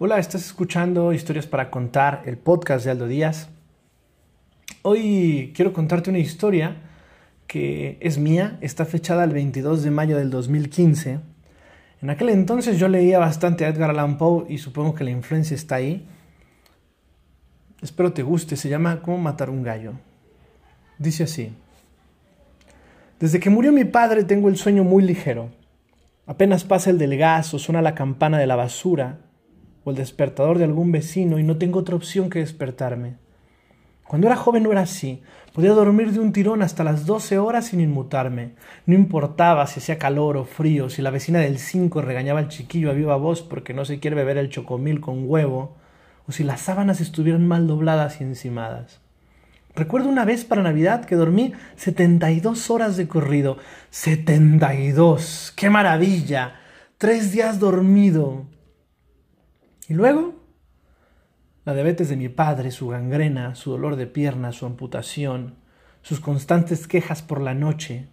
Hola, estás escuchando Historias para Contar, el podcast de Aldo Díaz. Hoy quiero contarte una historia que es mía, está fechada el 22 de mayo del 2015. En aquel entonces yo leía bastante a Edgar Allan Poe y supongo que la influencia está ahí. Espero te guste, se llama Cómo matar un gallo. Dice así. Desde que murió mi padre tengo el sueño muy ligero. Apenas pasa el del gas o suena la campana de la basura o el despertador de algún vecino y no tengo otra opción que despertarme. Cuando era joven no era así. Podía dormir de un tirón hasta las doce horas sin inmutarme. No importaba si hacía calor o frío, si la vecina del cinco regañaba al chiquillo a viva voz porque no se quiere beber el chocomil con huevo, o si las sábanas estuvieran mal dobladas y encimadas. Recuerdo una vez para Navidad que dormí setenta y dos horas de corrido. ¡Setenta y dos! ¡Qué maravilla! Tres días dormido. Y luego, la diabetes de mi padre, su gangrena, su dolor de pierna, su amputación, sus constantes quejas por la noche,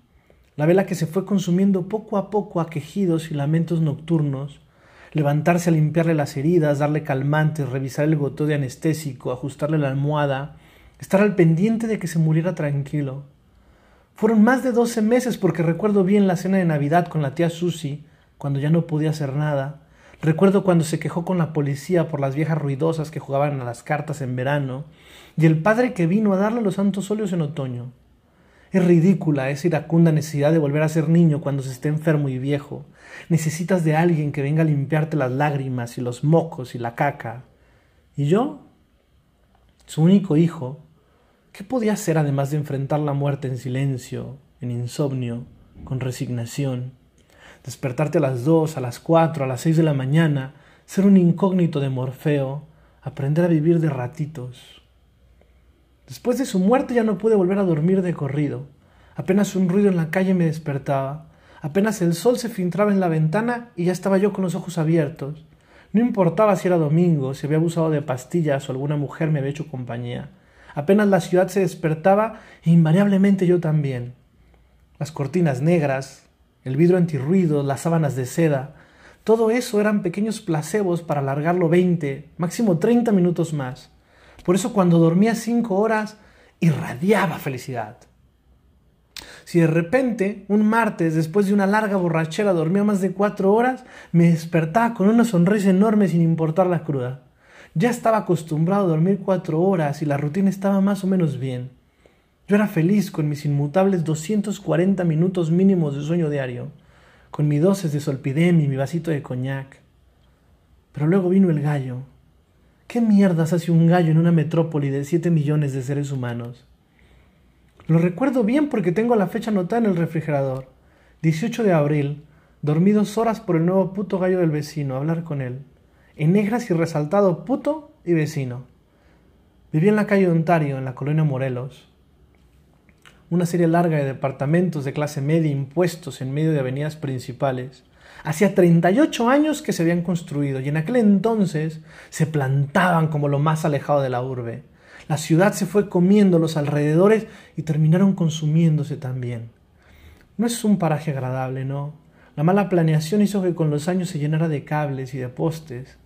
la vela que se fue consumiendo poco a poco a quejidos y lamentos nocturnos, levantarse a limpiarle las heridas, darle calmantes, revisar el botón de anestésico, ajustarle la almohada, estar al pendiente de que se muriera tranquilo. Fueron más de doce meses porque recuerdo bien la cena de Navidad con la tía Susi, cuando ya no podía hacer nada. Recuerdo cuando se quejó con la policía por las viejas ruidosas que jugaban a las cartas en verano, y el padre que vino a darle los santos óleos en otoño. Es ridícula esa iracunda necesidad de volver a ser niño cuando se esté enfermo y viejo. Necesitas de alguien que venga a limpiarte las lágrimas y los mocos y la caca. Y yo, su único hijo, ¿Qué podía hacer además de enfrentar la muerte en silencio, en insomnio, con resignación? Despertarte a las dos, a las cuatro, a las seis de la mañana, ser un incógnito de Morfeo, aprender a vivir de ratitos. Después de su muerte ya no pude volver a dormir de corrido. Apenas un ruido en la calle me despertaba. Apenas el sol se filtraba en la ventana y ya estaba yo con los ojos abiertos. No importaba si era domingo, si había abusado de pastillas o alguna mujer me había hecho compañía. Apenas la ciudad se despertaba, invariablemente yo también. Las cortinas negras, el vidrio antirruido, las sábanas de seda, todo eso eran pequeños placebos para alargarlo veinte, máximo treinta minutos más. Por eso cuando dormía cinco horas, irradiaba felicidad. Si de repente, un martes, después de una larga borrachera, dormía más de cuatro horas, me despertaba con una sonrisa enorme sin importar la cruda. Ya estaba acostumbrado a dormir cuatro horas y la rutina estaba más o menos bien. Yo era feliz con mis inmutables 240 minutos mínimos de sueño diario, con mi dosis de solpidem y mi vasito de coñac. Pero luego vino el gallo. ¿Qué mierdas hace un gallo en una metrópoli de siete millones de seres humanos? Lo recuerdo bien porque tengo la fecha anotada en el refrigerador. 18 de abril, dormí dos horas por el nuevo puto gallo del vecino, a hablar con él en negras y resaltado puto y vecino. Vivía en la calle Ontario, en la colonia Morelos. Una serie larga de departamentos de clase media impuestos en medio de avenidas principales. Hacía 38 años que se habían construido y en aquel entonces se plantaban como lo más alejado de la urbe. La ciudad se fue comiendo los alrededores y terminaron consumiéndose también. No es un paraje agradable, no. La mala planeación hizo que con los años se llenara de cables y de postes,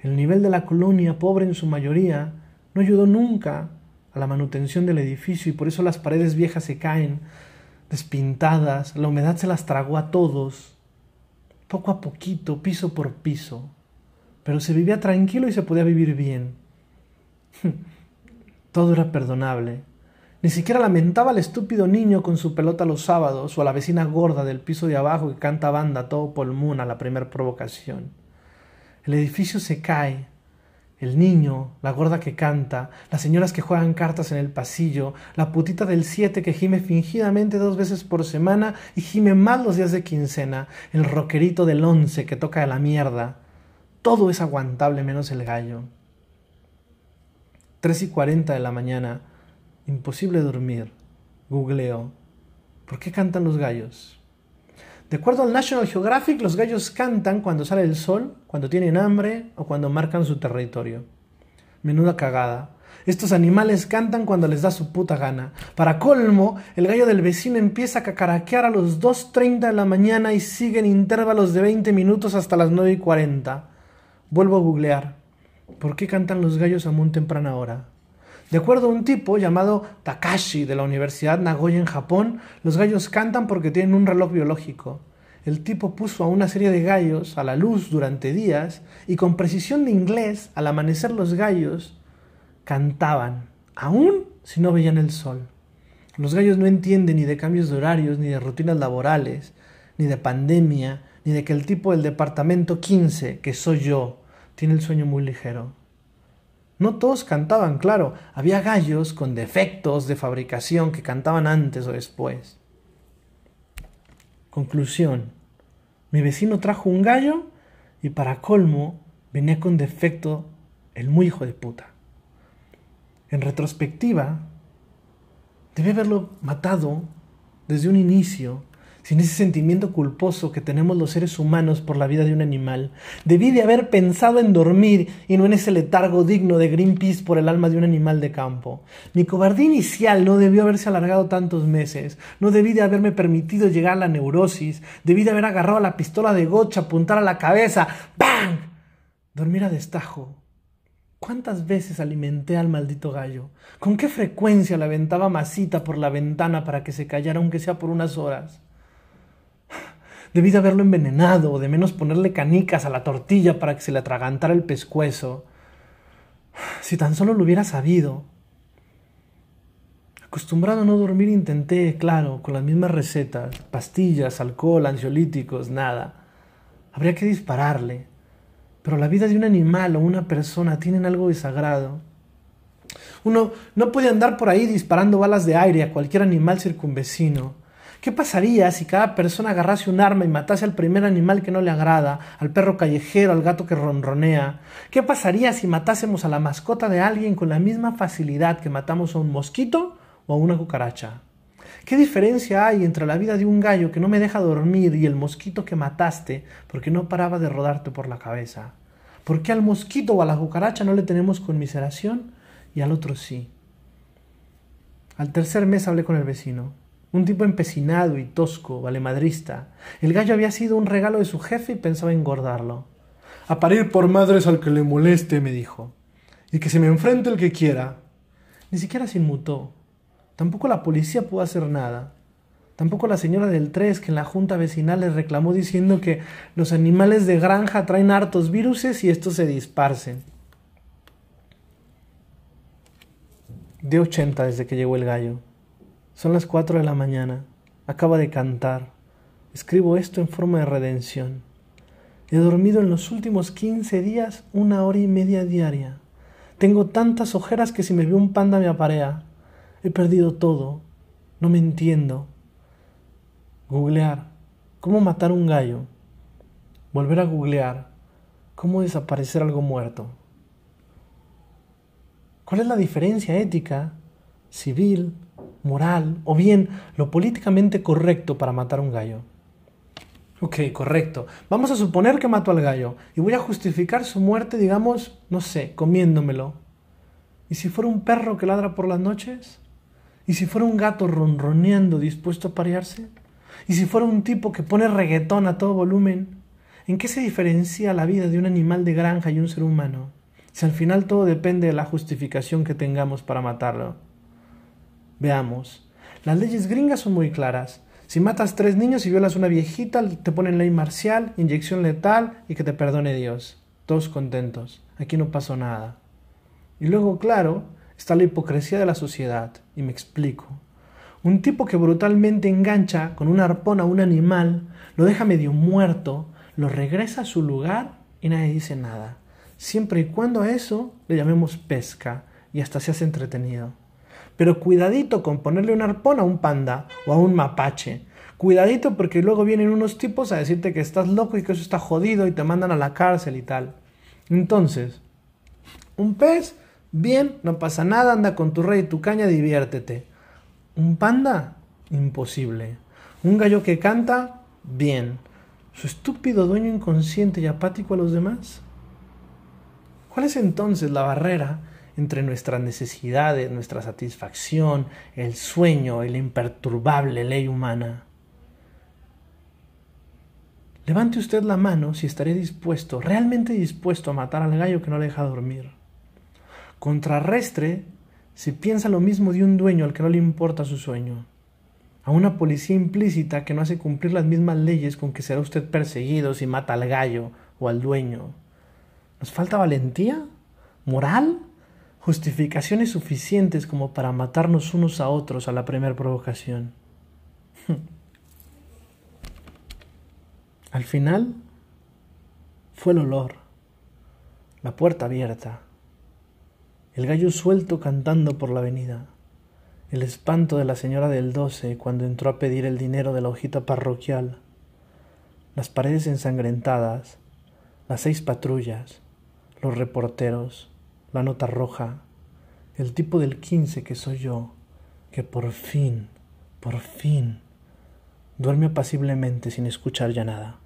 el nivel de la colonia, pobre en su mayoría, no ayudó nunca a la manutención del edificio y por eso las paredes viejas se caen, despintadas, la humedad se las tragó a todos, poco a poquito, piso por piso. Pero se vivía tranquilo y se podía vivir bien. Todo era perdonable. Ni siquiera lamentaba al estúpido niño con su pelota los sábados o a la vecina gorda del piso de abajo que canta banda todo pulmón a la primer provocación. El edificio se cae. El niño, la gorda que canta, las señoras que juegan cartas en el pasillo, la putita del siete que gime fingidamente dos veces por semana y gime más los días de quincena, el roquerito del once que toca de la mierda. Todo es aguantable menos el gallo. Tres y cuarenta de la mañana. Imposible dormir. Googleo. ¿Por qué cantan los gallos? De acuerdo al National Geographic, los gallos cantan cuando sale el sol, cuando tienen hambre o cuando marcan su territorio. Menuda cagada. Estos animales cantan cuando les da su puta gana. Para colmo, el gallo del vecino empieza a cacaraquear a los 2.30 de la mañana y sigue en intervalos de 20 minutos hasta las 9 y 40. Vuelvo a googlear. ¿Por qué cantan los gallos a muy temprana hora? De acuerdo a un tipo llamado Takashi de la Universidad Nagoya en Japón, los gallos cantan porque tienen un reloj biológico. El tipo puso a una serie de gallos a la luz durante días y con precisión de inglés, al amanecer los gallos cantaban, aún si no veían el sol. Los gallos no entienden ni de cambios de horarios, ni de rutinas laborales, ni de pandemia, ni de que el tipo del departamento 15, que soy yo, tiene el sueño muy ligero. No todos cantaban, claro, había gallos con defectos de fabricación que cantaban antes o después. Conclusión. Mi vecino trajo un gallo y para colmo venía con defecto el muy hijo de puta. En retrospectiva, debe haberlo matado desde un inicio sin ese sentimiento culposo que tenemos los seres humanos por la vida de un animal. Debí de haber pensado en dormir y no en ese letargo digno de Greenpeace por el alma de un animal de campo. Mi cobardía inicial no debió haberse alargado tantos meses. No debí de haberme permitido llegar a la neurosis. Debí de haber agarrado la pistola de gocha, apuntar a la cabeza. ¡Bang! Dormir a destajo. ¿Cuántas veces alimenté al maldito gallo? ¿Con qué frecuencia le aventaba masita por la ventana para que se callara aunque sea por unas horas? Debí de haberlo envenenado de menos ponerle canicas a la tortilla para que se le atragantara el pescuezo. Si tan solo lo hubiera sabido. Acostumbrado a no dormir intenté, claro, con las mismas recetas, pastillas, alcohol, ansiolíticos, nada. Habría que dispararle. Pero la vida de un animal o una persona tienen algo de sagrado. Uno no puede andar por ahí disparando balas de aire a cualquier animal circunvecino. ¿Qué pasaría si cada persona agarrase un arma y matase al primer animal que no le agrada, al perro callejero, al gato que ronronea? ¿Qué pasaría si matásemos a la mascota de alguien con la misma facilidad que matamos a un mosquito o a una cucaracha? ¿Qué diferencia hay entre la vida de un gallo que no me deja dormir y el mosquito que mataste porque no paraba de rodarte por la cabeza? ¿Por qué al mosquito o a la cucaracha no le tenemos conmiseración y al otro sí? Al tercer mes hablé con el vecino un tipo empecinado y tosco, valemadrista. El gallo había sido un regalo de su jefe y pensaba engordarlo. A parir por madres al que le moleste, me dijo. Y que se me enfrente el que quiera. Ni siquiera se inmutó. Tampoco la policía pudo hacer nada. Tampoco la señora del tres que en la junta vecinal le reclamó diciendo que los animales de granja traen hartos viruses y estos se disparcen. De ochenta desde que llegó el gallo. Son las cuatro de la mañana. Acaba de cantar. Escribo esto en forma de redención. He dormido en los últimos quince días una hora y media diaria. Tengo tantas ojeras que si me veo un panda me aparea. He perdido todo. No me entiendo. Googlear. ¿Cómo matar un gallo? Volver a googlear. ¿Cómo desaparecer algo muerto? ¿Cuál es la diferencia ética, civil, moral o bien lo políticamente correcto para matar un gallo. Ok, correcto. Vamos a suponer que mato al gallo y voy a justificar su muerte, digamos, no sé, comiéndomelo. ¿Y si fuera un perro que ladra por las noches? ¿Y si fuera un gato ronroneando dispuesto a parearse? ¿Y si fuera un tipo que pone reggaetón a todo volumen? ¿En qué se diferencia la vida de un animal de granja y un ser humano? Si al final todo depende de la justificación que tengamos para matarlo. Veamos. Las leyes gringas son muy claras. Si matas tres niños y violas una viejita, te ponen ley marcial, inyección letal y que te perdone Dios. Todos contentos. Aquí no pasó nada. Y luego, claro, está la hipocresía de la sociedad. Y me explico. Un tipo que brutalmente engancha con un arpón a un animal, lo deja medio muerto, lo regresa a su lugar y nadie dice nada. Siempre y cuando a eso le llamemos pesca y hasta se hace entretenido. Pero cuidadito con ponerle un arpón a un panda o a un mapache. Cuidadito porque luego vienen unos tipos a decirte que estás loco y que eso está jodido y te mandan a la cárcel y tal. Entonces, un pez, bien, no pasa nada, anda con tu rey y tu caña, diviértete. Un panda, imposible. Un gallo que canta, bien. ¿Su estúpido dueño inconsciente y apático a los demás? ¿Cuál es entonces la barrera entre nuestras necesidades, nuestra satisfacción, el sueño y la imperturbable ley humana. Levante usted la mano si estaría dispuesto, realmente dispuesto a matar al gallo que no le deja dormir. Contrarrestre si piensa lo mismo de un dueño al que no le importa su sueño. A una policía implícita que no hace cumplir las mismas leyes con que será usted perseguido si mata al gallo o al dueño. ¿Nos falta valentía? ¿Moral? Justificaciones suficientes como para matarnos unos a otros a la primera provocación. Al final fue el olor, la puerta abierta, el gallo suelto cantando por la avenida, el espanto de la señora del doce cuando entró a pedir el dinero de la hojita parroquial, las paredes ensangrentadas, las seis patrullas, los reporteros, la nota roja, el tipo del quince que soy yo, que por fin, por fin, duerme apaciblemente sin escuchar ya nada.